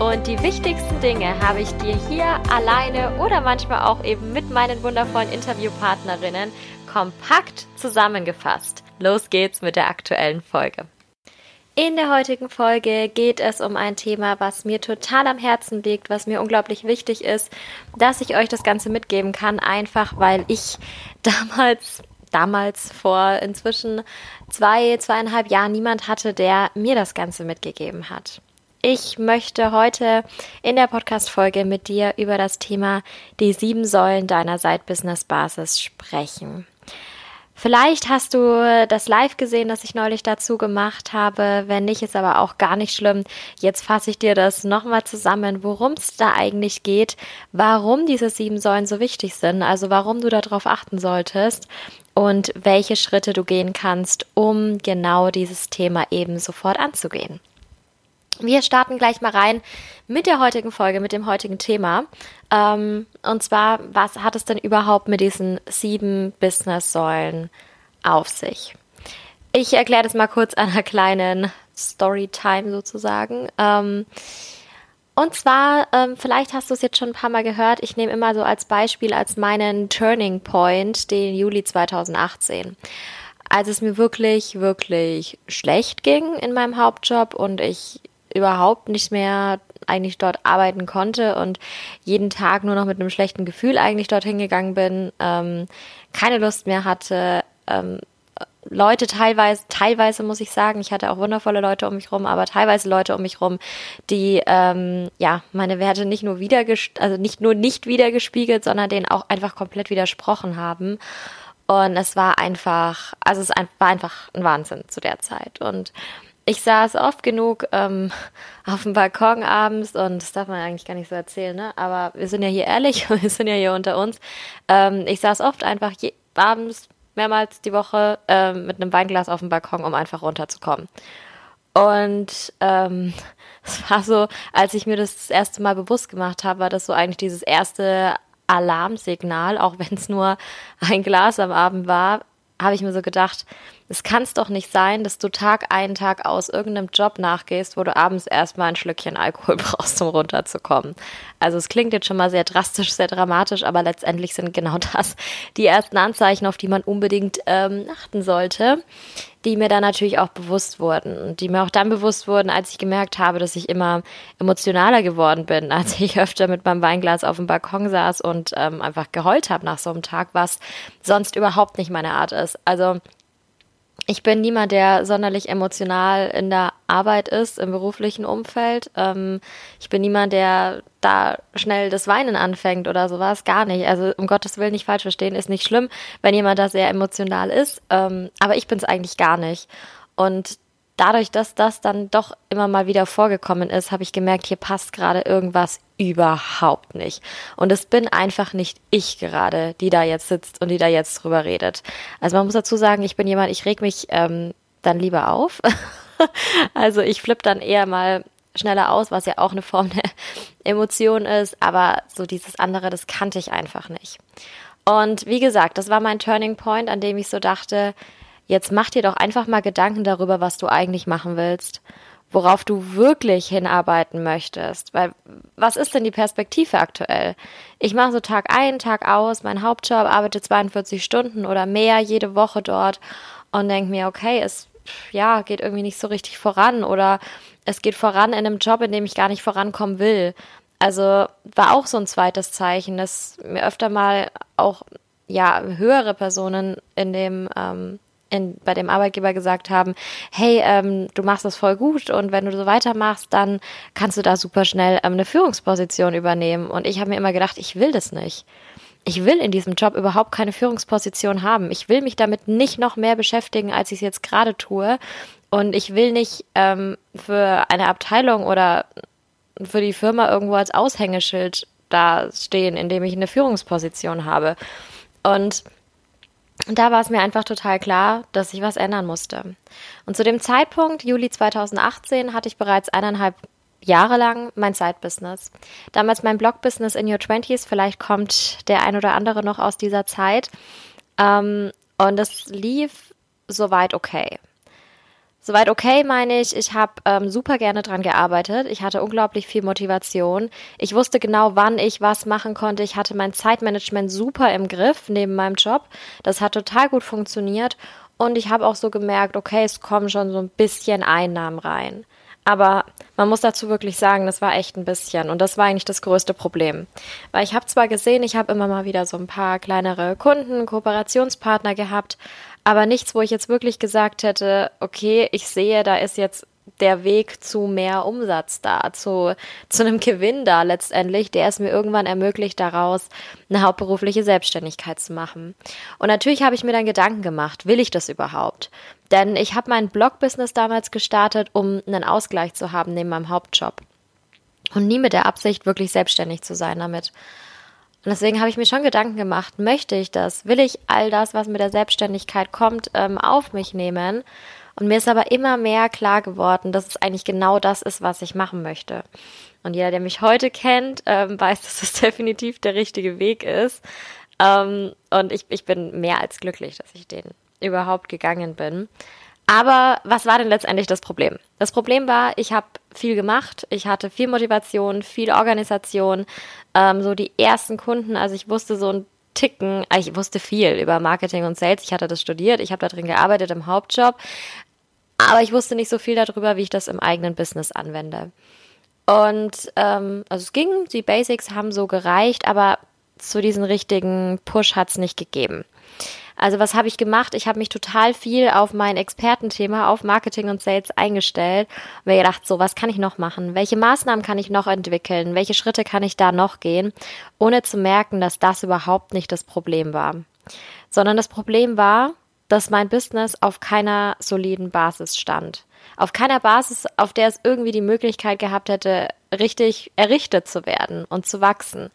und die wichtigsten Dinge habe ich dir hier alleine oder manchmal auch eben mit meinen wundervollen Interviewpartnerinnen kompakt zusammengefasst. Los geht's mit der aktuellen Folge. In der heutigen Folge geht es um ein Thema, was mir total am Herzen liegt, was mir unglaublich wichtig ist, dass ich euch das Ganze mitgeben kann, einfach weil ich damals damals vor inzwischen zwei, zweieinhalb Jahren niemand hatte, der mir das Ganze mitgegeben hat. Ich möchte heute in der Podcast-Folge mit dir über das Thema die sieben Säulen deiner Side-Business-Basis sprechen. Vielleicht hast du das live gesehen, das ich neulich dazu gemacht habe. Wenn nicht, ist aber auch gar nicht schlimm. Jetzt fasse ich dir das nochmal zusammen, worum es da eigentlich geht, warum diese sieben Säulen so wichtig sind, also warum du darauf achten solltest und welche Schritte du gehen kannst, um genau dieses Thema eben sofort anzugehen. Wir starten gleich mal rein mit der heutigen Folge, mit dem heutigen Thema. Ähm, und zwar, was hat es denn überhaupt mit diesen sieben Business-Säulen auf sich? Ich erkläre das mal kurz an einer kleinen Storytime sozusagen. Ähm, und zwar, ähm, vielleicht hast du es jetzt schon ein paar Mal gehört, ich nehme immer so als Beispiel als meinen Turning Point den Juli 2018 als es mir wirklich, wirklich schlecht ging in meinem Hauptjob und ich überhaupt nicht mehr eigentlich dort arbeiten konnte und jeden Tag nur noch mit einem schlechten Gefühl eigentlich dorthin gegangen bin, ähm, keine Lust mehr hatte, ähm, Leute teilweise, teilweise muss ich sagen, ich hatte auch wundervolle Leute um mich rum, aber teilweise Leute um mich rum, die ähm, ja meine Werte nicht nur wieder, also nicht nur nicht wiedergespiegelt, sondern denen auch einfach komplett widersprochen haben. Und es war einfach, also es war einfach ein Wahnsinn zu der Zeit. Und ich saß oft genug ähm, auf dem Balkon abends und das darf man eigentlich gar nicht so erzählen, ne? Aber wir sind ja hier ehrlich, wir sind ja hier unter uns. Ähm, ich saß oft einfach je, abends mehrmals die Woche ähm, mit einem Weinglas auf dem Balkon, um einfach runterzukommen. Und ähm, es war so, als ich mir das, das erste Mal bewusst gemacht habe, war das so eigentlich dieses erste Alarmsignal, auch wenn es nur ein Glas am Abend war, habe ich mir so gedacht, es kann es doch nicht sein, dass du Tag ein, Tag aus irgendeinem Job nachgehst, wo du abends erstmal ein Schlückchen Alkohol brauchst, um runterzukommen. Also es klingt jetzt schon mal sehr drastisch, sehr dramatisch, aber letztendlich sind genau das die ersten Anzeichen, auf die man unbedingt ähm, achten sollte, die mir dann natürlich auch bewusst wurden und die mir auch dann bewusst wurden, als ich gemerkt habe, dass ich immer emotionaler geworden bin, als ich öfter mit meinem Weinglas auf dem Balkon saß und ähm, einfach geheult habe nach so einem Tag, was sonst überhaupt nicht meine Art ist. Also ich bin niemand, der sonderlich emotional in der Arbeit ist, im beruflichen Umfeld. Ähm, ich bin niemand, der da schnell das Weinen anfängt oder sowas. Gar nicht. Also um Gottes Willen nicht falsch verstehen, ist nicht schlimm, wenn jemand da sehr emotional ist. Ähm, aber ich bin es eigentlich gar nicht. Und dadurch, dass das dann doch immer mal wieder vorgekommen ist, habe ich gemerkt, hier passt gerade irgendwas überhaupt nicht. Und es bin einfach nicht ich gerade, die da jetzt sitzt und die da jetzt drüber redet. Also man muss dazu sagen, ich bin jemand, ich reg mich ähm, dann lieber auf. also ich flippe dann eher mal schneller aus, was ja auch eine Form der Emotion ist, aber so dieses andere, das kannte ich einfach nicht. Und wie gesagt, das war mein Turning Point, an dem ich so dachte, Jetzt mach dir doch einfach mal Gedanken darüber, was du eigentlich machen willst, worauf du wirklich hinarbeiten möchtest. Weil was ist denn die Perspektive aktuell? Ich mache so Tag ein, Tag aus, mein Hauptjob, arbeite 42 Stunden oder mehr jede Woche dort und denke mir, okay, es ja, geht irgendwie nicht so richtig voran oder es geht voran in einem Job, in dem ich gar nicht vorankommen will. Also war auch so ein zweites Zeichen, dass mir öfter mal auch ja höhere Personen in dem ähm, in, bei dem Arbeitgeber gesagt haben, hey, ähm, du machst das voll gut und wenn du so weitermachst, dann kannst du da super schnell ähm, eine Führungsposition übernehmen. Und ich habe mir immer gedacht, ich will das nicht. Ich will in diesem Job überhaupt keine Führungsposition haben. Ich will mich damit nicht noch mehr beschäftigen, als ich es jetzt gerade tue. Und ich will nicht ähm, für eine Abteilung oder für die Firma irgendwo als Aushängeschild da stehen, indem ich eine Führungsposition habe. Und da war es mir einfach total klar, dass ich was ändern musste. Und zu dem Zeitpunkt, Juli 2018, hatte ich bereits eineinhalb Jahre lang mein Side-Business. Damals mein Blog-Business in Your Twenties. Vielleicht kommt der ein oder andere noch aus dieser Zeit. Ähm, und es lief soweit okay. Soweit okay meine ich, ich habe ähm, super gerne dran gearbeitet. Ich hatte unglaublich viel Motivation. Ich wusste genau, wann ich was machen konnte. Ich hatte mein Zeitmanagement super im Griff neben meinem Job. Das hat total gut funktioniert. Und ich habe auch so gemerkt, okay, es kommen schon so ein bisschen Einnahmen rein. Aber man muss dazu wirklich sagen, das war echt ein bisschen. Und das war eigentlich das größte Problem. Weil ich habe zwar gesehen, ich habe immer mal wieder so ein paar kleinere Kunden, Kooperationspartner gehabt, aber nichts, wo ich jetzt wirklich gesagt hätte, okay, ich sehe, da ist jetzt der Weg zu mehr Umsatz da, zu, zu einem Gewinn da letztendlich, der es mir irgendwann ermöglicht, daraus eine hauptberufliche Selbstständigkeit zu machen. Und natürlich habe ich mir dann Gedanken gemacht, will ich das überhaupt? Denn ich habe mein Blog-Business damals gestartet, um einen Ausgleich zu haben neben meinem Hauptjob. Und nie mit der Absicht, wirklich selbstständig zu sein damit. Und deswegen habe ich mir schon Gedanken gemacht, möchte ich das? Will ich all das, was mit der Selbstständigkeit kommt, ähm, auf mich nehmen? Und mir ist aber immer mehr klar geworden, dass es eigentlich genau das ist, was ich machen möchte. Und jeder, der mich heute kennt, ähm, weiß, dass das definitiv der richtige Weg ist. Ähm, und ich, ich bin mehr als glücklich, dass ich den überhaupt gegangen bin. Aber was war denn letztendlich das Problem? Das Problem war, ich habe viel gemacht, ich hatte viel Motivation, viel Organisation, ähm, so die ersten Kunden, also ich wusste so ein Ticken, äh, ich wusste viel über Marketing und Sales, ich hatte das studiert, ich habe da drin gearbeitet im Hauptjob, aber ich wusste nicht so viel darüber, wie ich das im eigenen Business anwende. Und ähm, also es ging, die Basics haben so gereicht, aber zu diesen richtigen Push hat es nicht gegeben. Also was habe ich gemacht? Ich habe mich total viel auf mein Expertenthema, auf Marketing und Sales eingestellt und mir gedacht, so, was kann ich noch machen? Welche Maßnahmen kann ich noch entwickeln? Welche Schritte kann ich da noch gehen? Ohne zu merken, dass das überhaupt nicht das Problem war. Sondern das Problem war, dass mein Business auf keiner soliden Basis stand. Auf keiner Basis, auf der es irgendwie die Möglichkeit gehabt hätte, richtig errichtet zu werden und zu wachsen.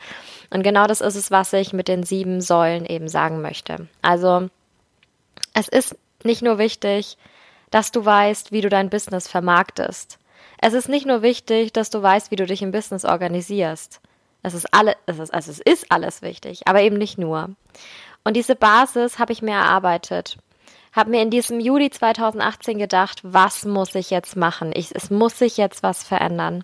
Und genau das ist es, was ich mit den sieben Säulen eben sagen möchte. Also, es ist nicht nur wichtig, dass du weißt, wie du dein Business vermarktest. Es ist nicht nur wichtig, dass du weißt, wie du dich im Business organisierst. Es ist alle, es ist, also es ist alles wichtig, aber eben nicht nur. Und diese Basis habe ich mir erarbeitet. Habe mir in diesem Juli 2018 gedacht, was muss ich jetzt machen? Ich, es muss sich jetzt was verändern.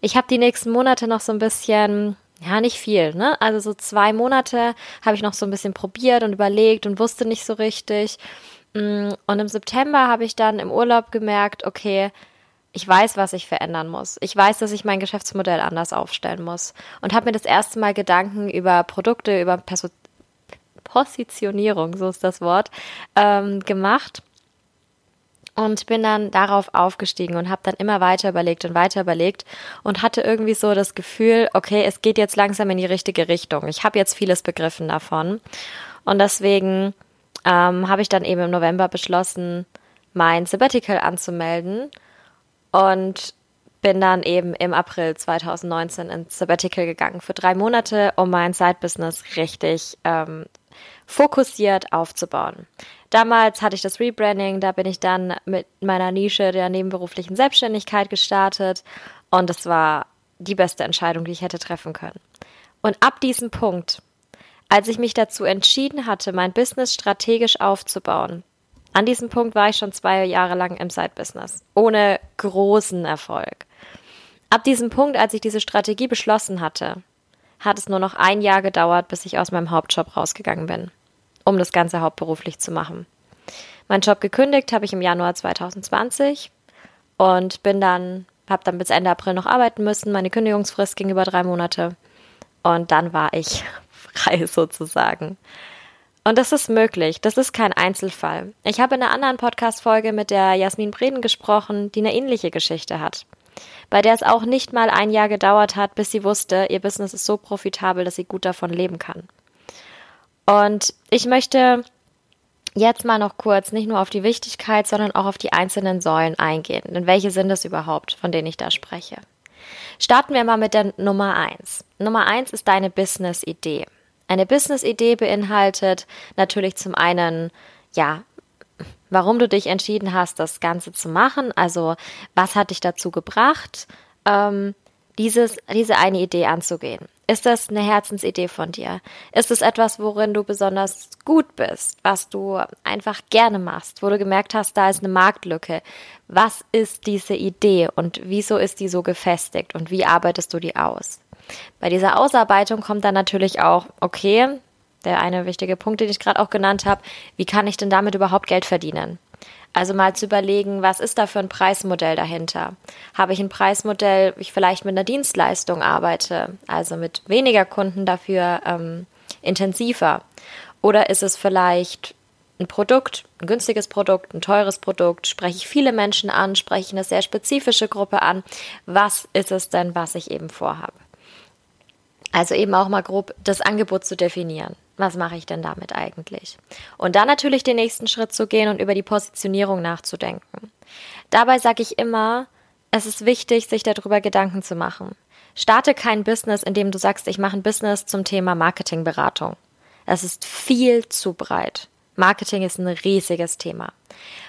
Ich habe die nächsten Monate noch so ein bisschen ja, nicht viel, ne? Also so zwei Monate habe ich noch so ein bisschen probiert und überlegt und wusste nicht so richtig. Mm, und im September habe ich dann im Urlaub gemerkt, okay, ich weiß, was ich verändern muss. Ich weiß, dass ich mein Geschäftsmodell anders aufstellen muss. Und habe mir das erste Mal Gedanken über Produkte, über Positionierung, so ist das Wort, ähm, gemacht und bin dann darauf aufgestiegen und habe dann immer weiter überlegt und weiter überlegt und hatte irgendwie so das Gefühl, okay, es geht jetzt langsam in die richtige Richtung. Ich habe jetzt vieles begriffen davon und deswegen ähm, habe ich dann eben im November beschlossen, mein Sabbatical anzumelden und bin dann eben im April 2019 ins Sabbatical gegangen für drei Monate, um mein Side-Business richtig ähm, fokussiert aufzubauen. Damals hatte ich das Rebranding, da bin ich dann mit meiner Nische der nebenberuflichen Selbstständigkeit gestartet und es war die beste Entscheidung, die ich hätte treffen können. Und ab diesem Punkt, als ich mich dazu entschieden hatte, mein Business strategisch aufzubauen, an diesem Punkt war ich schon zwei Jahre lang im Side-Business, ohne großen Erfolg. Ab diesem Punkt, als ich diese Strategie beschlossen hatte, hat es nur noch ein Jahr gedauert, bis ich aus meinem Hauptjob rausgegangen bin um das Ganze hauptberuflich zu machen. Mein Job gekündigt habe ich im Januar 2020 und bin dann, habe dann bis Ende April noch arbeiten müssen. Meine Kündigungsfrist ging über drei Monate und dann war ich frei sozusagen. Und das ist möglich. Das ist kein Einzelfall. Ich habe in einer anderen Podcast-Folge mit der Jasmin Breden gesprochen, die eine ähnliche Geschichte hat. Bei der es auch nicht mal ein Jahr gedauert hat, bis sie wusste, ihr Business ist so profitabel, dass sie gut davon leben kann. Und ich möchte jetzt mal noch kurz nicht nur auf die Wichtigkeit, sondern auch auf die einzelnen Säulen eingehen. Denn welche sind es überhaupt, von denen ich da spreche? Starten wir mal mit der Nummer eins. Nummer eins ist deine Business-Idee. Eine Business-Idee beinhaltet natürlich zum einen, ja, warum du dich entschieden hast, das Ganze zu machen. Also, was hat dich dazu gebracht, ähm, dieses, diese eine Idee anzugehen? Ist das eine Herzensidee von dir? Ist es etwas, worin du besonders gut bist, was du einfach gerne machst, wo du gemerkt hast, da ist eine Marktlücke? Was ist diese Idee und wieso ist die so gefestigt und wie arbeitest du die aus? Bei dieser Ausarbeitung kommt dann natürlich auch, okay, der eine wichtige Punkt, den ich gerade auch genannt habe, wie kann ich denn damit überhaupt Geld verdienen? Also mal zu überlegen, was ist da für ein Preismodell dahinter? Habe ich ein Preismodell, wie ich vielleicht mit einer Dienstleistung arbeite, also mit weniger Kunden dafür ähm, intensiver? Oder ist es vielleicht ein Produkt, ein günstiges Produkt, ein teures Produkt? Spreche ich viele Menschen an? Spreche ich eine sehr spezifische Gruppe an? Was ist es denn, was ich eben vorhabe? Also eben auch mal grob das Angebot zu definieren was mache ich denn damit eigentlich? Und dann natürlich den nächsten Schritt zu gehen und über die Positionierung nachzudenken. Dabei sage ich immer, es ist wichtig, sich darüber Gedanken zu machen. Starte kein Business, indem du sagst, ich mache ein Business zum Thema Marketingberatung. Das ist viel zu breit. Marketing ist ein riesiges Thema.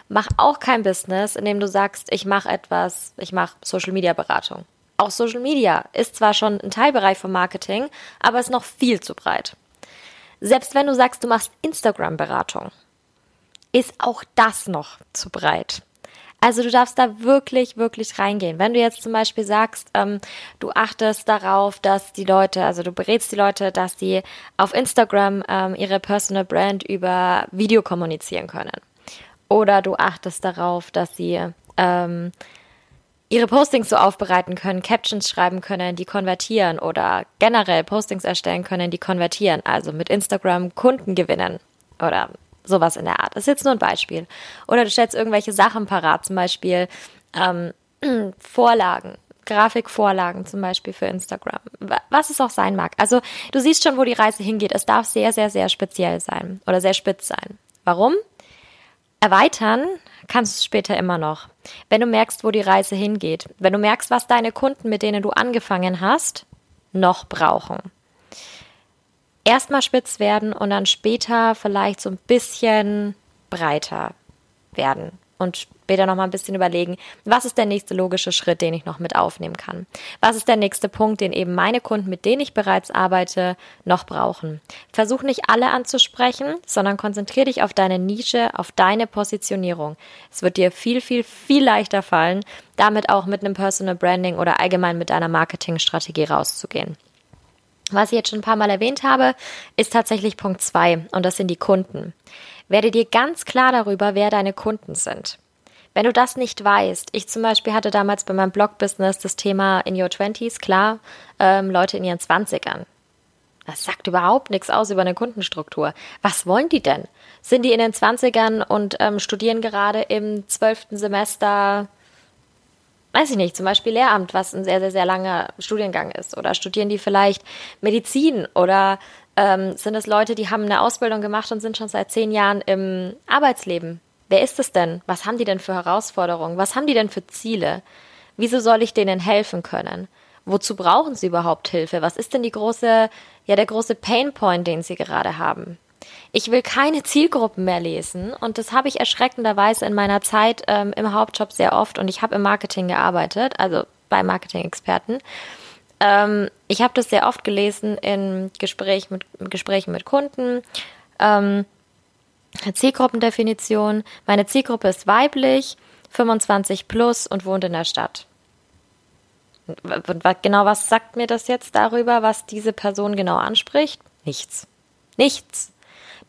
Mach auch kein Business, indem du sagst, ich mache etwas, ich mache Social Media Beratung. Auch Social Media ist zwar schon ein Teilbereich vom Marketing, aber ist noch viel zu breit. Selbst wenn du sagst, du machst Instagram-Beratung, ist auch das noch zu breit. Also du darfst da wirklich, wirklich reingehen. Wenn du jetzt zum Beispiel sagst, ähm, du achtest darauf, dass die Leute, also du berätst die Leute, dass sie auf Instagram ähm, ihre Personal Brand über Video kommunizieren können. Oder du achtest darauf, dass sie ähm, ihre Postings so aufbereiten können, Captions schreiben können, die konvertieren oder generell Postings erstellen können, die konvertieren, also mit Instagram Kunden gewinnen oder sowas in der Art. Das ist jetzt nur ein Beispiel. Oder du stellst irgendwelche Sachen parat, zum Beispiel ähm, Vorlagen, Grafikvorlagen zum Beispiel für Instagram, was es auch sein mag. Also du siehst schon, wo die Reise hingeht. Es darf sehr, sehr, sehr speziell sein oder sehr spitz sein. Warum? Erweitern kannst du es später immer noch. Wenn du merkst, wo die Reise hingeht, wenn du merkst, was deine Kunden, mit denen du angefangen hast, noch brauchen. Erstmal spitz werden und dann später vielleicht so ein bisschen breiter werden und später noch mal ein bisschen überlegen, was ist der nächste logische Schritt, den ich noch mit aufnehmen kann? Was ist der nächste Punkt, den eben meine Kunden, mit denen ich bereits arbeite, noch brauchen? Versuch nicht alle anzusprechen, sondern konzentriere dich auf deine Nische, auf deine Positionierung. Es wird dir viel, viel, viel leichter fallen, damit auch mit einem Personal Branding oder allgemein mit deiner Marketingstrategie rauszugehen. Was ich jetzt schon ein paar Mal erwähnt habe, ist tatsächlich Punkt zwei und das sind die Kunden. Werde dir ganz klar darüber, wer deine Kunden sind. Wenn du das nicht weißt, ich zum Beispiel hatte damals bei meinem Blog-Business das Thema in your Twenties, klar, ähm, Leute in ihren Zwanzigern. Das sagt überhaupt nichts aus über eine Kundenstruktur. Was wollen die denn? Sind die in den Zwanzigern und ähm, studieren gerade im zwölften Semester, weiß ich nicht, zum Beispiel Lehramt, was ein sehr, sehr, sehr langer Studiengang ist? Oder studieren die vielleicht Medizin oder ähm, sind es Leute, die haben eine Ausbildung gemacht und sind schon seit zehn Jahren im Arbeitsleben. Wer ist es denn? Was haben die denn für Herausforderungen? Was haben die denn für Ziele? Wieso soll ich denen helfen können? Wozu brauchen sie überhaupt Hilfe? Was ist denn die große, ja, der große Painpoint, den sie gerade haben? Ich will keine Zielgruppen mehr lesen und das habe ich erschreckenderweise in meiner Zeit ähm, im Hauptjob sehr oft und ich habe im Marketing gearbeitet, also bei Marketing-Experten. Ähm, ich habe das sehr oft gelesen in Gespräch mit, Gesprächen mit Kunden. Ähm, Zielgruppendefinition. Meine Zielgruppe ist weiblich, 25 plus und wohnt in der Stadt. Genau, was sagt mir das jetzt darüber, was diese Person genau anspricht? Nichts. Nichts.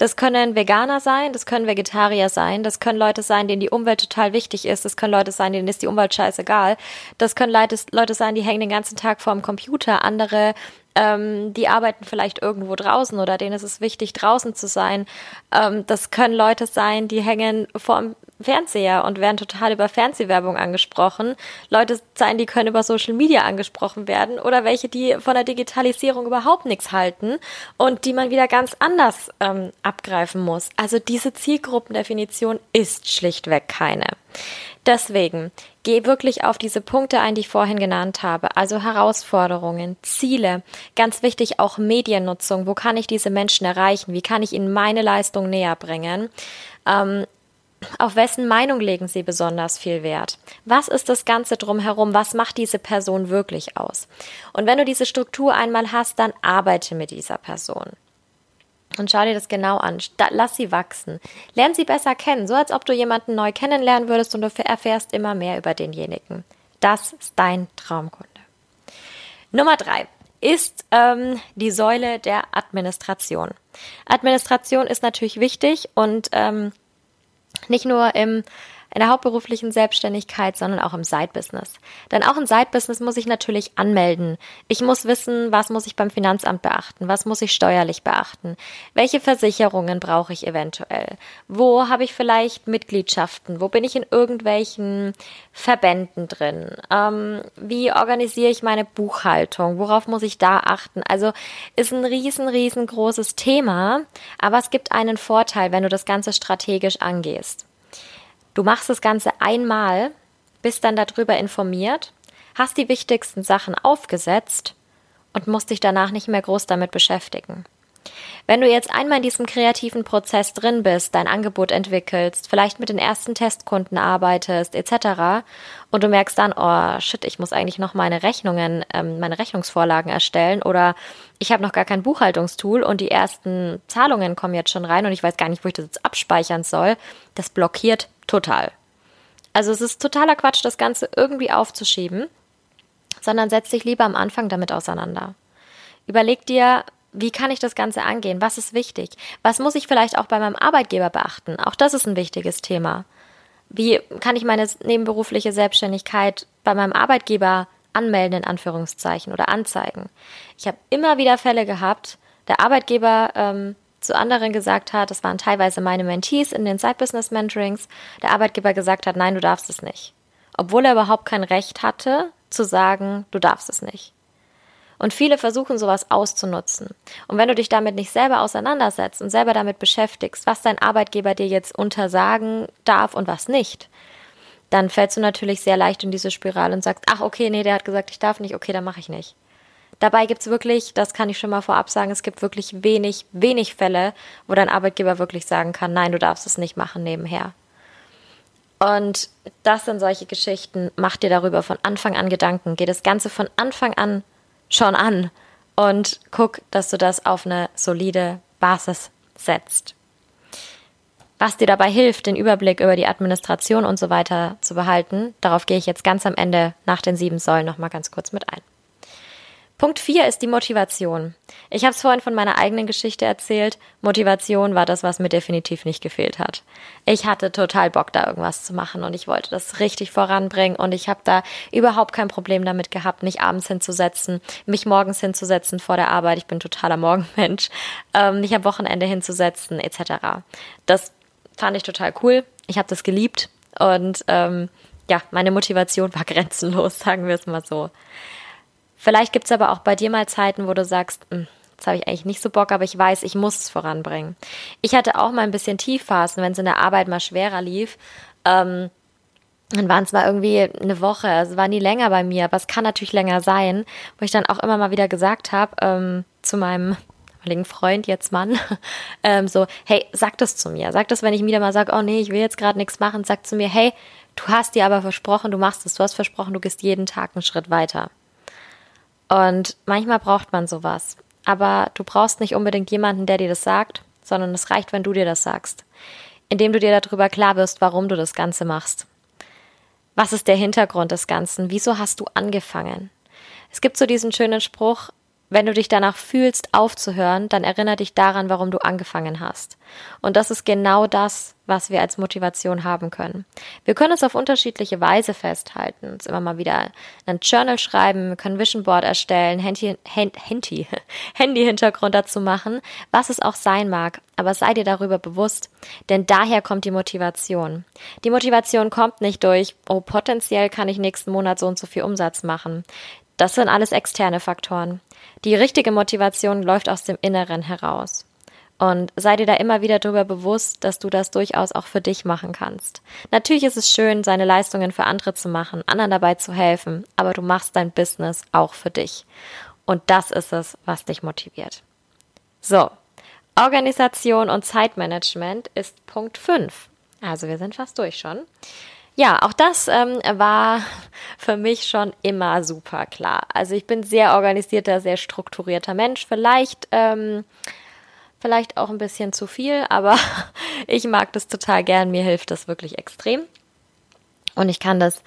Das können Veganer sein, das können Vegetarier sein, das können Leute sein, denen die Umwelt total wichtig ist, das können Leute sein, denen ist die Umwelt scheißegal, das können Leute, Leute sein, die hängen den ganzen Tag vorm Computer, andere ähm, die arbeiten vielleicht irgendwo draußen oder denen ist es wichtig, draußen zu sein. Ähm, das können Leute sein, die hängen vorm Fernseher und werden total über Fernsehwerbung angesprochen. Leute sein, die können über Social Media angesprochen werden oder welche, die von der Digitalisierung überhaupt nichts halten und die man wieder ganz anders ähm, abgreifen muss. Also diese Zielgruppendefinition ist schlichtweg keine. Deswegen geh wirklich auf diese Punkte ein, die ich vorhin genannt habe. Also Herausforderungen, Ziele, ganz wichtig auch Mediennutzung. Wo kann ich diese Menschen erreichen? Wie kann ich ihnen meine Leistung näher bringen? Ähm, auf wessen Meinung legen Sie besonders viel Wert? Was ist das Ganze drumherum? Was macht diese Person wirklich aus? Und wenn du diese Struktur einmal hast, dann arbeite mit dieser Person. Und schau dir das genau an. Lass sie wachsen. Lern sie besser kennen, so als ob du jemanden neu kennenlernen würdest und du erfährst immer mehr über denjenigen. Das ist dein Traumkunde. Nummer drei ist ähm, die Säule der Administration. Administration ist natürlich wichtig und ähm, nicht nur im in der hauptberuflichen Selbstständigkeit, sondern auch im Side-Business. Denn auch im Side-Business muss ich natürlich anmelden. Ich muss wissen, was muss ich beim Finanzamt beachten, was muss ich steuerlich beachten, welche Versicherungen brauche ich eventuell, wo habe ich vielleicht Mitgliedschaften, wo bin ich in irgendwelchen Verbänden drin, ähm, wie organisiere ich meine Buchhaltung, worauf muss ich da achten. Also ist ein riesen, riesengroßes Thema, aber es gibt einen Vorteil, wenn du das Ganze strategisch angehst. Du machst das Ganze einmal, bist dann darüber informiert, hast die wichtigsten Sachen aufgesetzt und musst dich danach nicht mehr groß damit beschäftigen. Wenn du jetzt einmal in diesem kreativen Prozess drin bist, dein Angebot entwickelst, vielleicht mit den ersten Testkunden arbeitest, etc. und du merkst dann, oh shit, ich muss eigentlich noch meine Rechnungen, ähm, meine Rechnungsvorlagen erstellen oder ich habe noch gar kein Buchhaltungstool und die ersten Zahlungen kommen jetzt schon rein und ich weiß gar nicht, wo ich das jetzt abspeichern soll, das blockiert total. Also es ist totaler Quatsch, das Ganze irgendwie aufzuschieben, sondern setz dich lieber am Anfang damit auseinander. Überleg dir, wie kann ich das Ganze angehen? Was ist wichtig? Was muss ich vielleicht auch bei meinem Arbeitgeber beachten? Auch das ist ein wichtiges Thema. Wie kann ich meine nebenberufliche Selbstständigkeit bei meinem Arbeitgeber anmelden, in Anführungszeichen, oder anzeigen? Ich habe immer wieder Fälle gehabt, der Arbeitgeber ähm, zu anderen gesagt hat, das waren teilweise meine Mentees in den Side-Business-Mentorings, der Arbeitgeber gesagt hat, nein, du darfst es nicht. Obwohl er überhaupt kein Recht hatte, zu sagen, du darfst es nicht. Und viele versuchen sowas auszunutzen. Und wenn du dich damit nicht selber auseinandersetzt und selber damit beschäftigst, was dein Arbeitgeber dir jetzt untersagen darf und was nicht, dann fällst du natürlich sehr leicht in diese Spirale und sagst, ach okay, nee, der hat gesagt, ich darf nicht, okay, dann mache ich nicht. Dabei gibt's wirklich, das kann ich schon mal vorab sagen, es gibt wirklich wenig, wenig Fälle, wo dein Arbeitgeber wirklich sagen kann, nein, du darfst es nicht machen nebenher. Und das sind solche Geschichten. Mach dir darüber von Anfang an Gedanken. Geh das Ganze von Anfang an schon an und guck, dass du das auf eine solide Basis setzt. Was dir dabei hilft, den Überblick über die Administration und so weiter zu behalten, darauf gehe ich jetzt ganz am Ende nach den sieben Säulen nochmal ganz kurz mit ein. Punkt 4 ist die Motivation. Ich habe es vorhin von meiner eigenen Geschichte erzählt. Motivation war das, was mir definitiv nicht gefehlt hat. Ich hatte total Bock, da irgendwas zu machen und ich wollte das richtig voranbringen und ich habe da überhaupt kein Problem damit gehabt, mich abends hinzusetzen, mich morgens hinzusetzen vor der Arbeit. Ich bin totaler Morgenmensch. Ähm, mich am Wochenende hinzusetzen etc. Das fand ich total cool. Ich habe das geliebt und ähm, ja, meine Motivation war grenzenlos, sagen wir es mal so. Vielleicht gibt es aber auch bei dir mal Zeiten, wo du sagst, hm, jetzt habe ich eigentlich nicht so Bock, aber ich weiß, ich muss es voranbringen. Ich hatte auch mal ein bisschen Tiefphasen, wenn es in der Arbeit mal schwerer lief. Ähm, dann waren es mal irgendwie eine Woche, also war nie länger bei mir, aber es kann natürlich länger sein, wo ich dann auch immer mal wieder gesagt habe ähm, zu meinem damaligen Freund, jetzt Mann, ähm, so, hey, sag das zu mir. Sag das, wenn ich wieder mal sage, oh nee, ich will jetzt gerade nichts machen, sag zu mir, hey, du hast dir aber versprochen, du machst es, du hast versprochen, du gehst jeden Tag einen Schritt weiter. Und manchmal braucht man sowas. Aber du brauchst nicht unbedingt jemanden, der dir das sagt, sondern es reicht, wenn du dir das sagst. Indem du dir darüber klar wirst, warum du das Ganze machst. Was ist der Hintergrund des Ganzen? Wieso hast du angefangen? Es gibt so diesen schönen Spruch, wenn du dich danach fühlst, aufzuhören, dann erinnere dich daran, warum du angefangen hast. Und das ist genau das, was wir als Motivation haben können. Wir können es auf unterschiedliche Weise festhalten. Uns immer mal wieder ein Journal schreiben, können Vision Board erstellen, Handy, Handy, Handy-Hintergrund dazu machen, was es auch sein mag. Aber sei dir darüber bewusst, denn daher kommt die Motivation. Die Motivation kommt nicht durch, oh, potenziell kann ich nächsten Monat so und so viel Umsatz machen. Das sind alles externe Faktoren. Die richtige Motivation läuft aus dem Inneren heraus. Und sei dir da immer wieder darüber bewusst, dass du das durchaus auch für dich machen kannst. Natürlich ist es schön, seine Leistungen für andere zu machen, anderen dabei zu helfen, aber du machst dein Business auch für dich. Und das ist es, was dich motiviert. So, Organisation und Zeitmanagement ist Punkt 5. Also wir sind fast durch schon. Ja, auch das ähm, war für mich schon immer super klar. Also ich bin sehr organisierter, sehr strukturierter Mensch. Vielleicht, ähm, vielleicht auch ein bisschen zu viel, aber ich mag das total gern. Mir hilft das wirklich extrem. Und ich kann das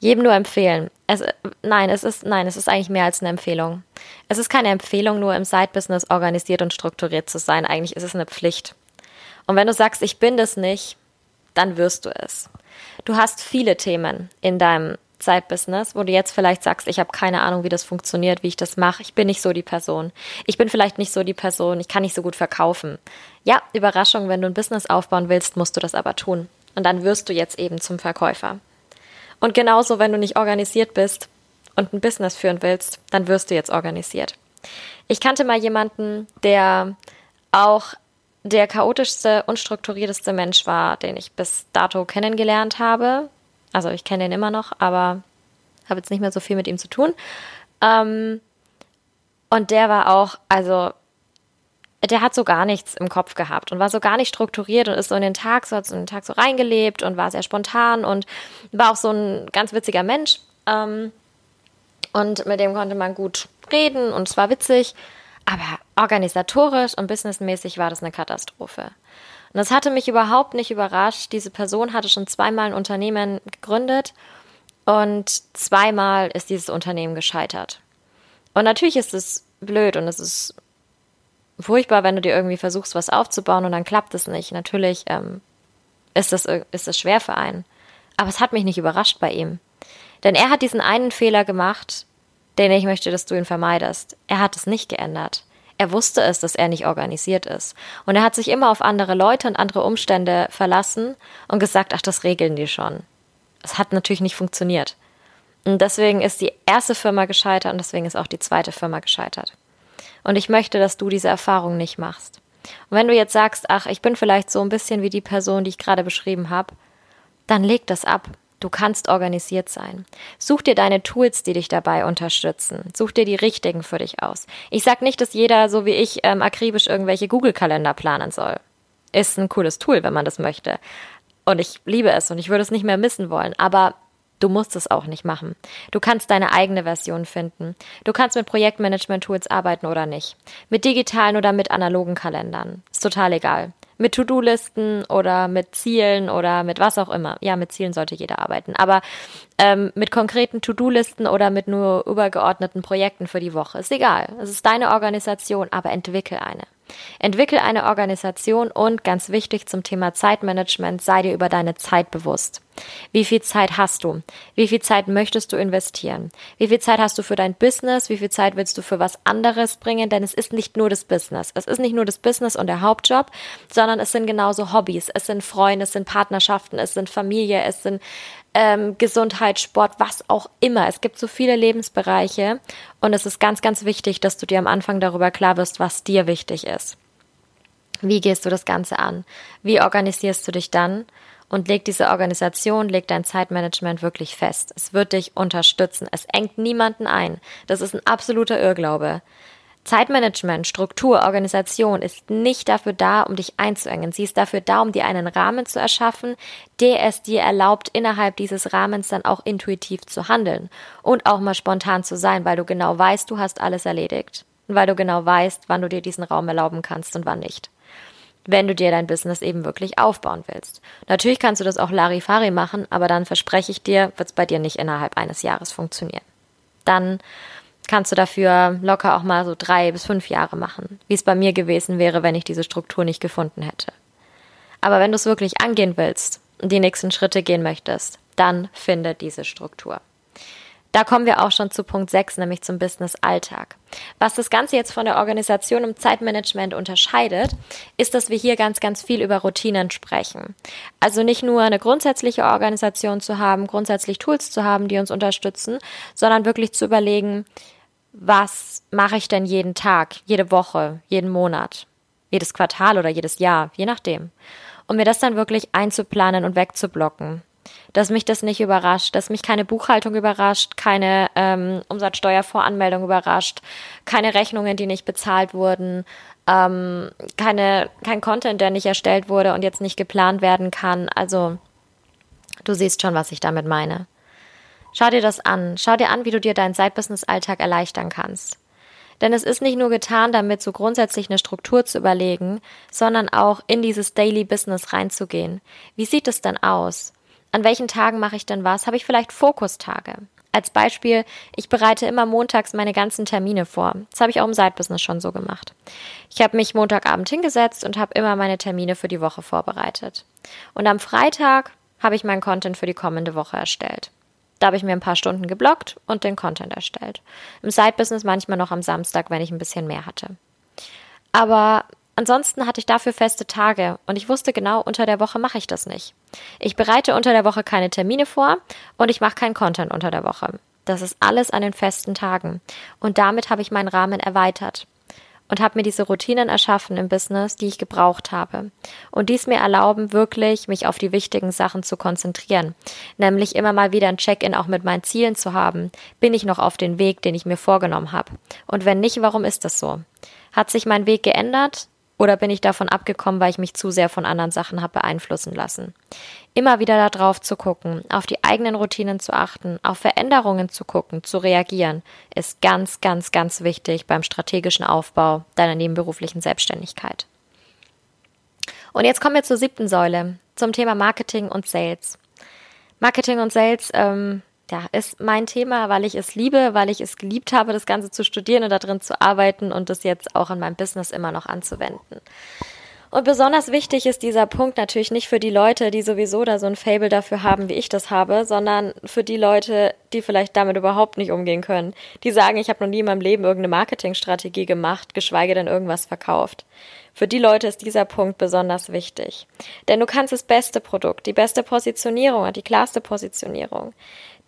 jedem nur empfehlen. Es, nein, es ist, nein, es ist eigentlich mehr als eine Empfehlung. Es ist keine Empfehlung, nur im Side-Business organisiert und strukturiert zu sein. Eigentlich ist es eine Pflicht. Und wenn du sagst, ich bin das nicht, dann wirst du es. Du hast viele Themen in deinem Side-Business, wo du jetzt vielleicht sagst, ich habe keine Ahnung, wie das funktioniert, wie ich das mache. Ich bin nicht so die Person. Ich bin vielleicht nicht so die Person. Ich kann nicht so gut verkaufen. Ja, Überraschung, wenn du ein Business aufbauen willst, musst du das aber tun. Und dann wirst du jetzt eben zum Verkäufer. Und genauso, wenn du nicht organisiert bist und ein Business führen willst, dann wirst du jetzt organisiert. Ich kannte mal jemanden, der auch der chaotischste, unstrukturierteste Mensch war, den ich bis dato kennengelernt habe. Also ich kenne ihn immer noch, aber habe jetzt nicht mehr so viel mit ihm zu tun. Ähm, und der war auch, also der hat so gar nichts im Kopf gehabt und war so gar nicht strukturiert und ist so in den Tag, so hat so in den Tag so reingelebt und war sehr spontan und war auch so ein ganz witziger Mensch. Ähm, und mit dem konnte man gut reden und es war witzig, aber organisatorisch und businessmäßig war das eine Katastrophe. Und das hatte mich überhaupt nicht überrascht. Diese Person hatte schon zweimal ein Unternehmen gegründet und zweimal ist dieses Unternehmen gescheitert. Und natürlich ist es blöd und es ist furchtbar, wenn du dir irgendwie versuchst, was aufzubauen und dann klappt es nicht. Natürlich ähm, ist, das, ist das schwer für einen. Aber es hat mich nicht überrascht bei ihm. Denn er hat diesen einen Fehler gemacht, den ich möchte, dass du ihn vermeidest. Er hat es nicht geändert. Er wusste es, dass er nicht organisiert ist. Und er hat sich immer auf andere Leute und andere Umstände verlassen und gesagt, ach, das regeln die schon. Es hat natürlich nicht funktioniert. Und deswegen ist die erste Firma gescheitert und deswegen ist auch die zweite Firma gescheitert. Und ich möchte, dass du diese Erfahrung nicht machst. Und wenn du jetzt sagst, ach, ich bin vielleicht so ein bisschen wie die Person, die ich gerade beschrieben habe, dann leg das ab. Du kannst organisiert sein. Such dir deine Tools, die dich dabei unterstützen. Such dir die richtigen für dich aus. Ich sag nicht, dass jeder, so wie ich, ähm, akribisch irgendwelche Google-Kalender planen soll. Ist ein cooles Tool, wenn man das möchte. Und ich liebe es und ich würde es nicht mehr missen wollen. Aber Du musst es auch nicht machen. Du kannst deine eigene Version finden. Du kannst mit Projektmanagement-Tools arbeiten oder nicht. Mit digitalen oder mit analogen Kalendern. Ist total egal. Mit To-Do-Listen oder mit Zielen oder mit was auch immer. Ja, mit Zielen sollte jeder arbeiten. Aber ähm, mit konkreten To-Do-Listen oder mit nur übergeordneten Projekten für die Woche. Ist egal. Es ist deine Organisation, aber entwickel eine. Entwickel eine Organisation und ganz wichtig zum Thema Zeitmanagement, sei dir über deine Zeit bewusst. Wie viel Zeit hast du? Wie viel Zeit möchtest du investieren? Wie viel Zeit hast du für dein Business? Wie viel Zeit willst du für was anderes bringen? Denn es ist nicht nur das Business. Es ist nicht nur das Business und der Hauptjob, sondern es sind genauso Hobbys. Es sind Freunde, es sind Partnerschaften, es sind Familie, es sind ähm, Gesundheit, Sport, was auch immer. Es gibt so viele Lebensbereiche und es ist ganz, ganz wichtig, dass du dir am Anfang darüber klar wirst, was dir wichtig ist. Wie gehst du das Ganze an? Wie organisierst du dich dann? Und leg diese Organisation, leg dein Zeitmanagement wirklich fest. Es wird dich unterstützen. Es engt niemanden ein. Das ist ein absoluter Irrglaube. Zeitmanagement, Struktur, Organisation ist nicht dafür da, um dich einzuengen. Sie ist dafür da, um dir einen Rahmen zu erschaffen, der es dir erlaubt, innerhalb dieses Rahmens dann auch intuitiv zu handeln und auch mal spontan zu sein, weil du genau weißt, du hast alles erledigt. Und weil du genau weißt, wann du dir diesen Raum erlauben kannst und wann nicht. Wenn du dir dein Business eben wirklich aufbauen willst. Natürlich kannst du das auch Larifari machen, aber dann verspreche ich dir, wird es bei dir nicht innerhalb eines Jahres funktionieren. Dann kannst du dafür locker auch mal so drei bis fünf Jahre machen, wie es bei mir gewesen wäre, wenn ich diese Struktur nicht gefunden hätte. Aber wenn du es wirklich angehen willst und die nächsten Schritte gehen möchtest, dann finde diese Struktur. Da kommen wir auch schon zu Punkt 6, nämlich zum Business-Alltag. Was das Ganze jetzt von der Organisation im Zeitmanagement unterscheidet, ist, dass wir hier ganz, ganz viel über Routinen sprechen. Also nicht nur eine grundsätzliche Organisation zu haben, grundsätzlich Tools zu haben, die uns unterstützen, sondern wirklich zu überlegen, was mache ich denn jeden Tag, jede Woche, jeden Monat? jedes Quartal oder jedes Jahr, je nachdem. Und mir das dann wirklich einzuplanen und wegzublocken. Dass mich das nicht überrascht, dass mich keine Buchhaltung überrascht, keine ähm, Umsatzsteuervoranmeldung überrascht, keine Rechnungen, die nicht bezahlt wurden, ähm, keine, kein Content, der nicht erstellt wurde und jetzt nicht geplant werden kann. Also du siehst schon, was ich damit meine. Schau dir das an. Schau dir an, wie du dir deinen Side-Business-Alltag erleichtern kannst. Denn es ist nicht nur getan, damit so grundsätzlich eine Struktur zu überlegen, sondern auch in dieses Daily Business reinzugehen. Wie sieht es denn aus? An welchen Tagen mache ich denn was? Habe ich vielleicht Fokustage? Als Beispiel, ich bereite immer montags meine ganzen Termine vor. Das habe ich auch im Side-Business schon so gemacht. Ich habe mich Montagabend hingesetzt und habe immer meine Termine für die Woche vorbereitet. Und am Freitag habe ich meinen Content für die kommende Woche erstellt. Da habe ich mir ein paar Stunden geblockt und den Content erstellt. Im Side-Business manchmal noch am Samstag, wenn ich ein bisschen mehr hatte. Aber ansonsten hatte ich dafür feste Tage und ich wusste genau, unter der Woche mache ich das nicht. Ich bereite unter der Woche keine Termine vor und ich mache keinen Content unter der Woche. Das ist alles an den festen Tagen. Und damit habe ich meinen Rahmen erweitert und habe mir diese Routinen erschaffen im Business, die ich gebraucht habe. Und dies mir erlauben, wirklich mich auf die wichtigen Sachen zu konzentrieren. Nämlich immer mal wieder ein Check-in auch mit meinen Zielen zu haben. Bin ich noch auf den Weg, den ich mir vorgenommen habe? Und wenn nicht, warum ist das so? Hat sich mein Weg geändert? Oder bin ich davon abgekommen, weil ich mich zu sehr von anderen Sachen habe beeinflussen lassen? Immer wieder darauf zu gucken, auf die eigenen Routinen zu achten, auf Veränderungen zu gucken, zu reagieren, ist ganz, ganz, ganz wichtig beim strategischen Aufbau deiner nebenberuflichen Selbstständigkeit. Und jetzt kommen wir zur siebten Säule, zum Thema Marketing und Sales. Marketing und Sales ähm, ja, ist mein Thema, weil ich es liebe, weil ich es geliebt habe, das Ganze zu studieren und darin zu arbeiten und das jetzt auch in meinem Business immer noch anzuwenden. Und besonders wichtig ist dieser Punkt natürlich nicht für die Leute, die sowieso da so ein Fable dafür haben, wie ich das habe, sondern für die Leute, die vielleicht damit überhaupt nicht umgehen können. Die sagen, ich habe noch nie in meinem Leben irgendeine Marketingstrategie gemacht, geschweige denn irgendwas verkauft. Für die Leute ist dieser Punkt besonders wichtig. Denn du kannst das beste Produkt, die beste Positionierung, die klarste Positionierung,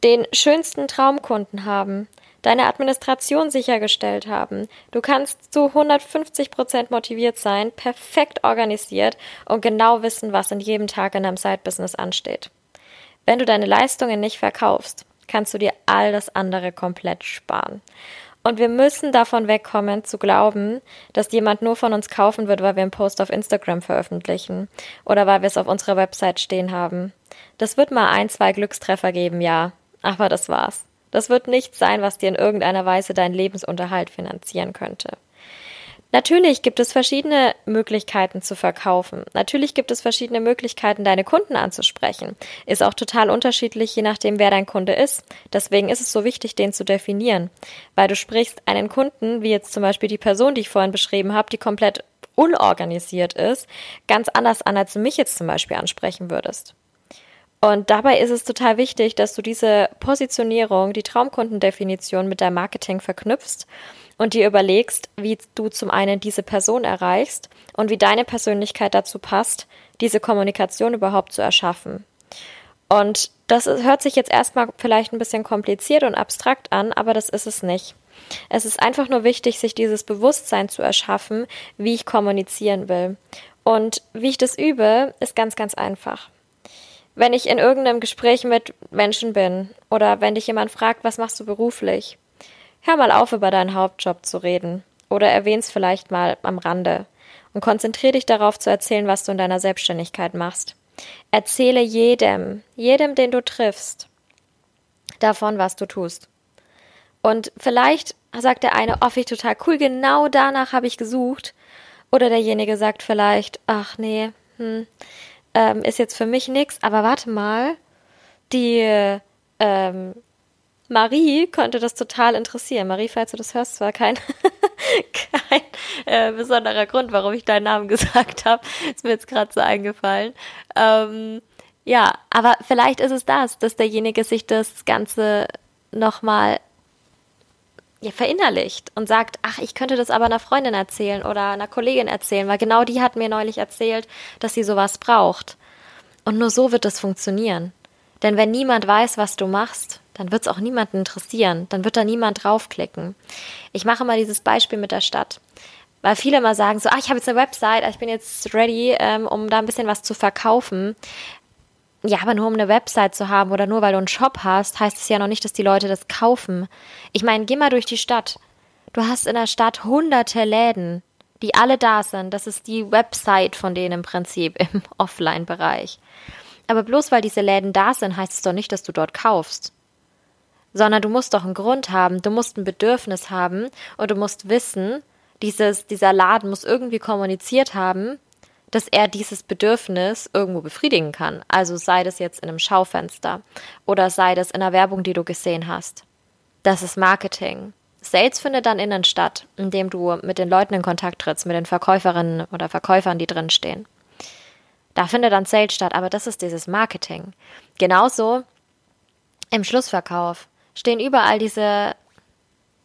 den schönsten Traumkunden haben, deine Administration sichergestellt haben. Du kannst zu 150 Prozent motiviert sein, perfekt organisiert und genau wissen, was in jedem Tag in deinem Side-Business ansteht. Wenn du deine Leistungen nicht verkaufst, kannst du dir all das andere komplett sparen. Und wir müssen davon wegkommen, zu glauben, dass jemand nur von uns kaufen wird, weil wir einen Post auf Instagram veröffentlichen oder weil wir es auf unserer Website stehen haben. Das wird mal ein, zwei Glückstreffer geben, ja, aber das war's. Das wird nichts sein, was dir in irgendeiner Weise deinen Lebensunterhalt finanzieren könnte. Natürlich gibt es verschiedene Möglichkeiten zu verkaufen. Natürlich gibt es verschiedene Möglichkeiten, deine Kunden anzusprechen. Ist auch total unterschiedlich, je nachdem, wer dein Kunde ist. Deswegen ist es so wichtig, den zu definieren. Weil du sprichst einen Kunden, wie jetzt zum Beispiel die Person, die ich vorhin beschrieben habe, die komplett unorganisiert ist, ganz anders an, als du mich jetzt zum Beispiel ansprechen würdest. Und dabei ist es total wichtig, dass du diese Positionierung, die Traumkundendefinition mit deinem Marketing verknüpfst und dir überlegst, wie du zum einen diese Person erreichst und wie deine Persönlichkeit dazu passt, diese Kommunikation überhaupt zu erschaffen. Und das hört sich jetzt erstmal vielleicht ein bisschen kompliziert und abstrakt an, aber das ist es nicht. Es ist einfach nur wichtig, sich dieses Bewusstsein zu erschaffen, wie ich kommunizieren will. Und wie ich das übe, ist ganz, ganz einfach wenn ich in irgendeinem Gespräch mit Menschen bin oder wenn dich jemand fragt, was machst du beruflich, hör mal auf, über deinen Hauptjob zu reden oder erwähn's vielleicht mal am Rande und konzentriere dich darauf zu erzählen, was du in deiner Selbstständigkeit machst. Erzähle jedem, jedem, den du triffst, davon, was du tust. Und vielleicht sagt der eine, oh, ich total cool, genau danach habe ich gesucht. Oder derjenige sagt vielleicht, ach nee, hm, ähm, ist jetzt für mich nichts, aber warte mal, die ähm, Marie konnte das total interessieren. Marie, falls du das hörst, war kein, kein äh, besonderer Grund, warum ich deinen Namen gesagt habe. Ist mir jetzt gerade so eingefallen. Ähm, ja, aber vielleicht ist es das, dass derjenige sich das Ganze nochmal ja, verinnerlicht und sagt, ach, ich könnte das aber einer Freundin erzählen oder einer Kollegin erzählen, weil genau die hat mir neulich erzählt, dass sie sowas braucht. Und nur so wird es funktionieren. Denn wenn niemand weiß, was du machst, dann wird es auch niemanden interessieren, dann wird da niemand draufklicken. Ich mache mal dieses Beispiel mit der Stadt. Weil viele immer sagen so, ah, ich habe jetzt eine Website, ich bin jetzt ready, ähm, um da ein bisschen was zu verkaufen. Ja, aber nur um eine Website zu haben oder nur weil du einen Shop hast, heißt es ja noch nicht, dass die Leute das kaufen. Ich meine, geh mal durch die Stadt. Du hast in der Stadt hunderte Läden, die alle da sind. Das ist die Website von denen im Prinzip im Offline-Bereich. Aber bloß weil diese Läden da sind, heißt es doch nicht, dass du dort kaufst. Sondern du musst doch einen Grund haben, du musst ein Bedürfnis haben und du musst wissen, dieses, dieser Laden muss irgendwie kommuniziert haben, dass er dieses Bedürfnis irgendwo befriedigen kann. Also sei das jetzt in einem Schaufenster oder sei das in einer Werbung, die du gesehen hast. Das ist Marketing. Sales findet dann innen statt, indem du mit den Leuten in Kontakt trittst, mit den Verkäuferinnen oder Verkäufern, die drin stehen. Da findet dann Sales statt, aber das ist dieses Marketing. Genauso im Schlussverkauf stehen überall diese,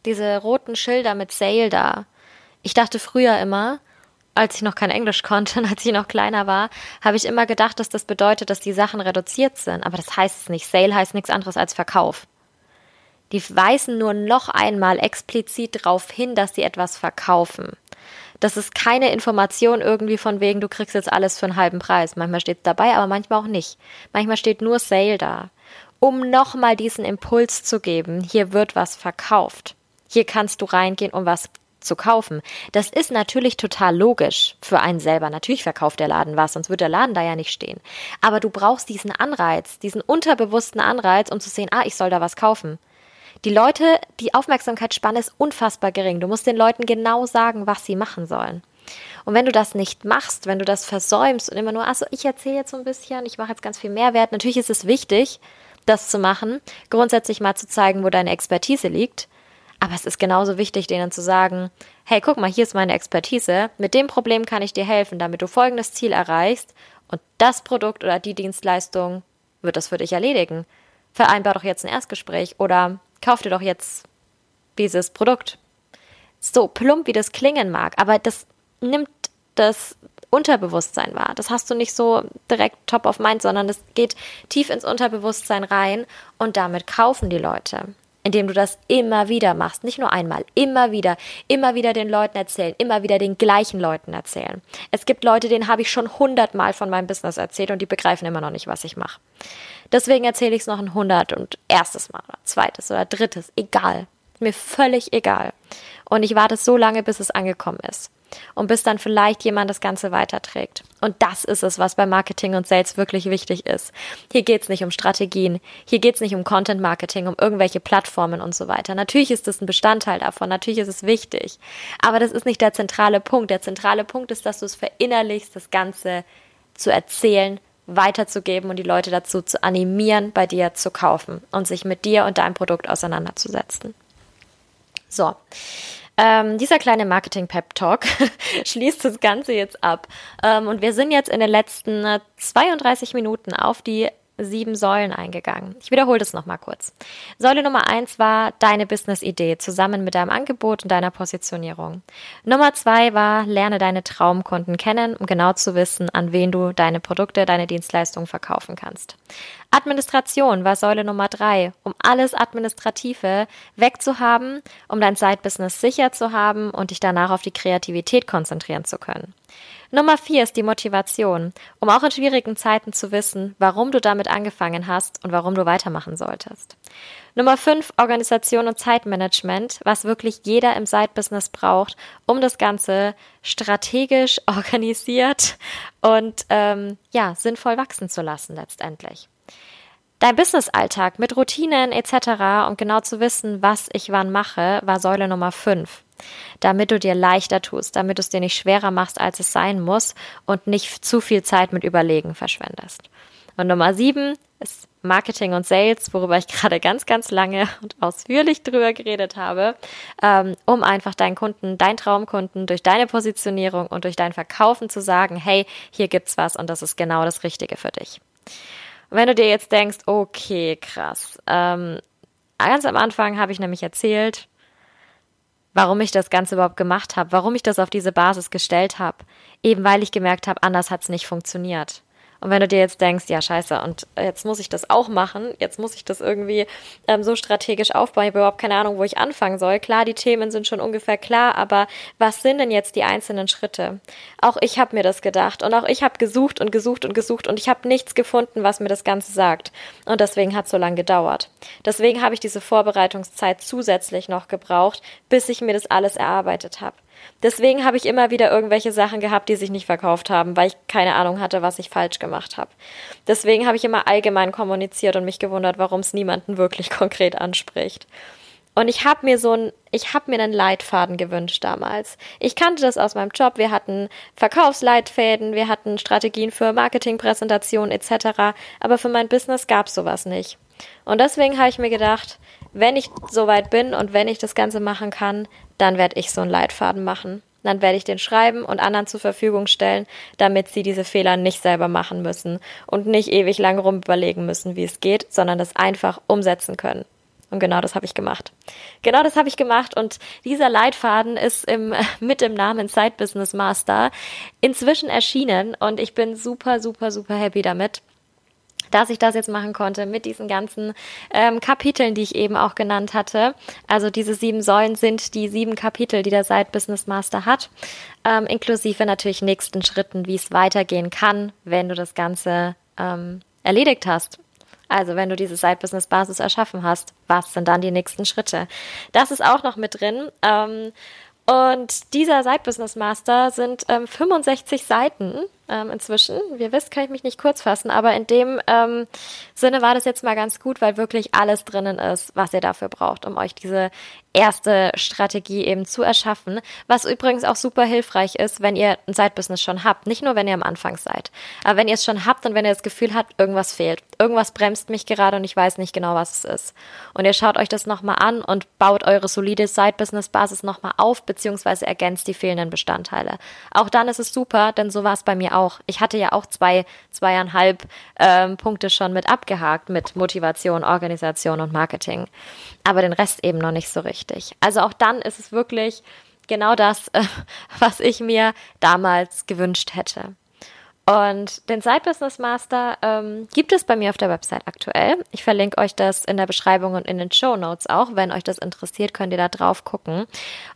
diese roten Schilder mit Sale da. Ich dachte früher immer, als ich noch kein Englisch konnte und als ich noch kleiner war, habe ich immer gedacht, dass das bedeutet, dass die Sachen reduziert sind. Aber das heißt es nicht. Sale heißt nichts anderes als Verkauf. Die weisen nur noch einmal explizit darauf hin, dass sie etwas verkaufen. Das ist keine Information irgendwie von wegen, du kriegst jetzt alles für einen halben Preis. Manchmal steht es dabei, aber manchmal auch nicht. Manchmal steht nur Sale da. Um nochmal diesen Impuls zu geben, hier wird was verkauft. Hier kannst du reingehen, um was zu kaufen. Das ist natürlich total logisch für einen selber. Natürlich verkauft der Laden was, sonst wird der Laden da ja nicht stehen. Aber du brauchst diesen Anreiz, diesen unterbewussten Anreiz, um zu sehen, ah, ich soll da was kaufen. Die Leute, die Aufmerksamkeitsspanne ist unfassbar gering. Du musst den Leuten genau sagen, was sie machen sollen. Und wenn du das nicht machst, wenn du das versäumst und immer nur, also ich erzähle jetzt so ein bisschen, ich mache jetzt ganz viel Mehrwert, natürlich ist es wichtig, das zu machen, grundsätzlich mal zu zeigen, wo deine Expertise liegt. Aber es ist genauso wichtig, denen zu sagen, hey, guck mal, hier ist meine Expertise, mit dem Problem kann ich dir helfen, damit du folgendes Ziel erreichst und das Produkt oder die Dienstleistung wird das für dich erledigen. Vereinbar doch jetzt ein Erstgespräch oder kauf dir doch jetzt dieses Produkt. So plump wie das klingen mag, aber das nimmt das Unterbewusstsein wahr. Das hast du nicht so direkt top of mind, sondern es geht tief ins Unterbewusstsein rein und damit kaufen die Leute. Indem du das immer wieder machst, nicht nur einmal, immer wieder, immer wieder den Leuten erzählen, immer wieder den gleichen Leuten erzählen. Es gibt Leute, denen habe ich schon hundertmal von meinem Business erzählt und die begreifen immer noch nicht, was ich mache. Deswegen erzähle ich es noch ein hundert und erstes Mal oder zweites oder drittes, egal. Mir völlig egal. Und ich warte so lange, bis es angekommen ist. Und bis dann vielleicht jemand das Ganze weiterträgt. Und das ist es, was bei Marketing und Sales wirklich wichtig ist. Hier geht es nicht um Strategien, hier geht es nicht um Content Marketing, um irgendwelche Plattformen und so weiter. Natürlich ist es ein Bestandteil davon, natürlich ist es wichtig. Aber das ist nicht der zentrale Punkt. Der zentrale Punkt ist, dass du es verinnerlichst, das Ganze zu erzählen, weiterzugeben und die Leute dazu zu animieren, bei dir zu kaufen und sich mit dir und deinem Produkt auseinanderzusetzen. So. Ähm, dieser kleine Marketing-Pep-Talk schließt das Ganze jetzt ab. Ähm, und wir sind jetzt in den letzten 32 äh, Minuten auf die sieben Säulen eingegangen. Ich wiederhole das nochmal kurz. Säule Nummer eins war deine Business-Idee zusammen mit deinem Angebot und deiner Positionierung. Nummer zwei war, lerne deine Traumkunden kennen, um genau zu wissen, an wen du deine Produkte, deine Dienstleistungen verkaufen kannst. Administration war Säule Nummer drei, um alles Administrative wegzuhaben, um dein Side-Business sicher zu haben und dich danach auf die Kreativität konzentrieren zu können. Nummer vier ist die Motivation, um auch in schwierigen Zeiten zu wissen, warum du damit angefangen hast und warum du weitermachen solltest. Nummer fünf, Organisation und Zeitmanagement, was wirklich jeder im Side-Business braucht, um das Ganze strategisch, organisiert und ähm, ja, sinnvoll wachsen zu lassen letztendlich. Dein Business-Alltag mit Routinen etc. und genau zu wissen, was ich wann mache, war Säule Nummer fünf damit du dir leichter tust, damit du es dir nicht schwerer machst, als es sein muss und nicht zu viel Zeit mit Überlegen verschwendest. Und Nummer sieben ist Marketing und Sales, worüber ich gerade ganz, ganz lange und ausführlich drüber geredet habe, ähm, um einfach deinen Kunden, deinen Traumkunden durch deine Positionierung und durch dein Verkaufen zu sagen, hey, hier gibt's was und das ist genau das Richtige für dich. Wenn du dir jetzt denkst, okay, krass, ähm, ganz am Anfang habe ich nämlich erzählt, warum ich das Ganze überhaupt gemacht habe, warum ich das auf diese Basis gestellt habe. Eben weil ich gemerkt habe, anders hat es nicht funktioniert. Und wenn du dir jetzt denkst, ja, scheiße, und jetzt muss ich das auch machen, jetzt muss ich das irgendwie ähm, so strategisch aufbauen, ich habe überhaupt keine Ahnung, wo ich anfangen soll. Klar, die Themen sind schon ungefähr klar, aber was sind denn jetzt die einzelnen Schritte? Auch ich habe mir das gedacht und auch ich habe gesucht und gesucht und gesucht und ich habe nichts gefunden, was mir das Ganze sagt. Und deswegen hat es so lange gedauert. Deswegen habe ich diese Vorbereitungszeit zusätzlich noch gebraucht, bis ich mir das alles erarbeitet habe. Deswegen habe ich immer wieder irgendwelche Sachen gehabt, die sich nicht verkauft haben, weil ich keine Ahnung hatte, was ich falsch gemacht habe. Deswegen habe ich immer allgemein kommuniziert und mich gewundert, warum es niemanden wirklich konkret anspricht. Und ich habe mir so ein, ich habe mir einen Leitfaden gewünscht damals. Ich kannte das aus meinem Job. Wir hatten Verkaufsleitfäden, wir hatten Strategien für Marketingpräsentationen etc. Aber für mein Business gab es sowas nicht. Und deswegen habe ich mir gedacht, wenn ich soweit bin und wenn ich das Ganze machen kann, dann werde ich so einen Leitfaden machen. Dann werde ich den schreiben und anderen zur Verfügung stellen, damit sie diese Fehler nicht selber machen müssen und nicht ewig lang rum überlegen müssen, wie es geht, sondern das einfach umsetzen können. Und genau das habe ich gemacht. Genau das habe ich gemacht und dieser Leitfaden ist im, mit dem Namen Side Business Master inzwischen erschienen und ich bin super, super, super happy damit dass ich das jetzt machen konnte mit diesen ganzen ähm, Kapiteln, die ich eben auch genannt hatte. Also diese sieben Säulen sind die sieben Kapitel, die der Side Business Master hat, ähm, inklusive natürlich nächsten Schritten, wie es weitergehen kann, wenn du das Ganze ähm, erledigt hast. Also wenn du diese Side Business Basis erschaffen hast, was sind dann die nächsten Schritte? Das ist auch noch mit drin. Ähm, und dieser Side Business Master sind ähm, 65 Seiten ähm, inzwischen. Wie ihr wisst, kann ich mich nicht kurz fassen, aber in dem ähm, Sinne war das jetzt mal ganz gut, weil wirklich alles drinnen ist, was ihr dafür braucht, um euch diese erste Strategie eben zu erschaffen. Was übrigens auch super hilfreich ist, wenn ihr ein Side-Business schon habt. Nicht nur, wenn ihr am Anfang seid. Aber wenn ihr es schon habt und wenn ihr das Gefühl habt, irgendwas fehlt. Irgendwas bremst mich gerade und ich weiß nicht genau, was es ist. Und ihr schaut euch das nochmal an und baut eure solide Side-Business-Basis nochmal auf, beziehungsweise ergänzt die fehlenden Bestandteile. Auch dann ist es super, denn so war es bei mir auch. Ich hatte ja auch zwei, zweieinhalb ähm, Punkte schon mit abgehakt mit Motivation, Organisation und Marketing. Aber den Rest eben noch nicht so richtig. Also auch dann ist es wirklich genau das, äh, was ich mir damals gewünscht hätte. Und den Side Business Master ähm, gibt es bei mir auf der Website aktuell. Ich verlinke euch das in der Beschreibung und in den Show Notes auch. Wenn euch das interessiert, könnt ihr da drauf gucken.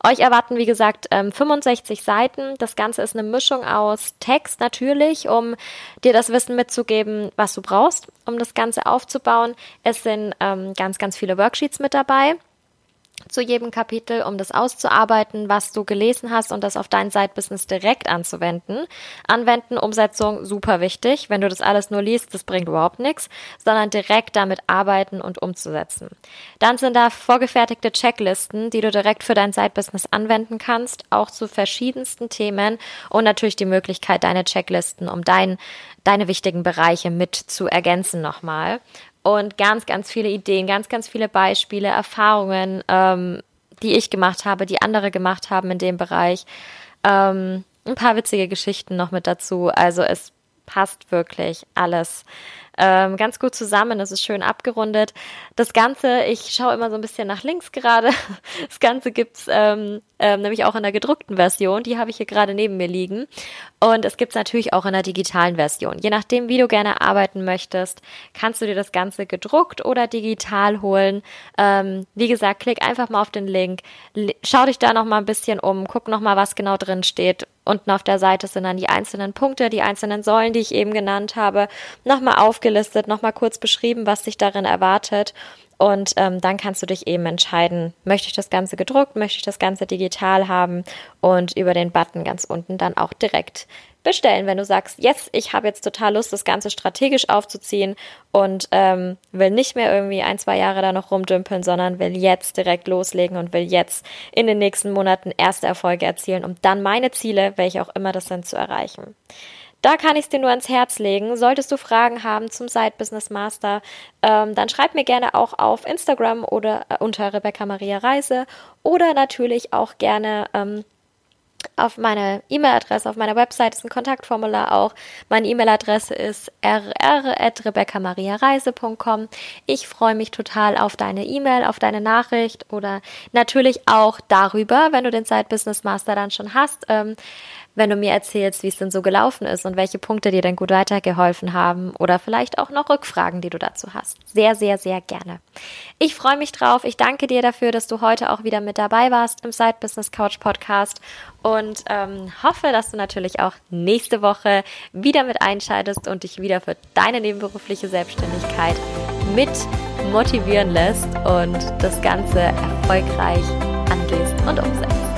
Euch erwarten, wie gesagt, ähm, 65 Seiten. Das Ganze ist eine Mischung aus Text natürlich, um dir das Wissen mitzugeben, was du brauchst, um das Ganze aufzubauen. Es sind ähm, ganz, ganz viele Worksheets mit dabei zu jedem Kapitel, um das auszuarbeiten, was du gelesen hast und das auf dein Side-Business direkt anzuwenden. Anwenden, Umsetzung, super wichtig. Wenn du das alles nur liest, das bringt überhaupt nichts, sondern direkt damit arbeiten und umzusetzen. Dann sind da vorgefertigte Checklisten, die du direkt für dein Side-Business anwenden kannst, auch zu verschiedensten Themen und natürlich die Möglichkeit, deine Checklisten um dein, deine wichtigen Bereiche mit zu ergänzen nochmal und ganz, ganz viele Ideen, ganz, ganz viele Beispiele, Erfahrungen, ähm, die ich gemacht habe, die andere gemacht haben in dem Bereich. Ähm, ein paar witzige Geschichten noch mit dazu. Also es passt wirklich alles ähm, ganz gut zusammen. Es ist schön abgerundet. Das Ganze, ich schaue immer so ein bisschen nach links gerade. Das Ganze gibt's ähm, ähm, nämlich auch in der gedruckten Version. Die habe ich hier gerade neben mir liegen. Und es gibt's natürlich auch in der digitalen Version. Je nachdem, wie du gerne arbeiten möchtest, kannst du dir das Ganze gedruckt oder digital holen. Ähm, wie gesagt, klick einfach mal auf den Link. Schau dich da noch mal ein bisschen um. Guck noch mal, was genau drin steht. Unten auf der Seite sind dann die einzelnen Punkte, die einzelnen Säulen, die ich eben genannt habe, nochmal aufgelistet, nochmal kurz beschrieben, was sich darin erwartet. Und ähm, dann kannst du dich eben entscheiden, möchte ich das Ganze gedruckt, möchte ich das Ganze digital haben und über den Button ganz unten dann auch direkt bestellen, wenn du sagst, yes, ich habe jetzt total Lust, das Ganze strategisch aufzuziehen und ähm, will nicht mehr irgendwie ein, zwei Jahre da noch rumdümpeln, sondern will jetzt direkt loslegen und will jetzt in den nächsten Monaten erste Erfolge erzielen, um dann meine Ziele, welche auch immer das sind, zu erreichen. Da kann ich es dir nur ans Herz legen. Solltest du Fragen haben zum Side Business Master, ähm, dann schreib mir gerne auch auf Instagram oder äh, unter Rebecca Maria Reise oder natürlich auch gerne ähm, auf meine E-Mail-Adresse, auf meiner Website ist ein Kontaktformular auch. Meine E-Mail-Adresse ist rr.rebeccamariareise.com. Ich freue mich total auf deine E-Mail, auf deine Nachricht oder natürlich auch darüber, wenn du den Side Business Master dann schon hast. Ähm, wenn du mir erzählst, wie es denn so gelaufen ist und welche Punkte dir denn gut weitergeholfen haben oder vielleicht auch noch Rückfragen, die du dazu hast. Sehr, sehr, sehr gerne. Ich freue mich drauf. Ich danke dir dafür, dass du heute auch wieder mit dabei warst im Side Business Couch Podcast und ähm, hoffe, dass du natürlich auch nächste Woche wieder mit einschaltest und dich wieder für deine nebenberufliche Selbstständigkeit mit motivieren lässt und das Ganze erfolgreich angehst und umsetzt.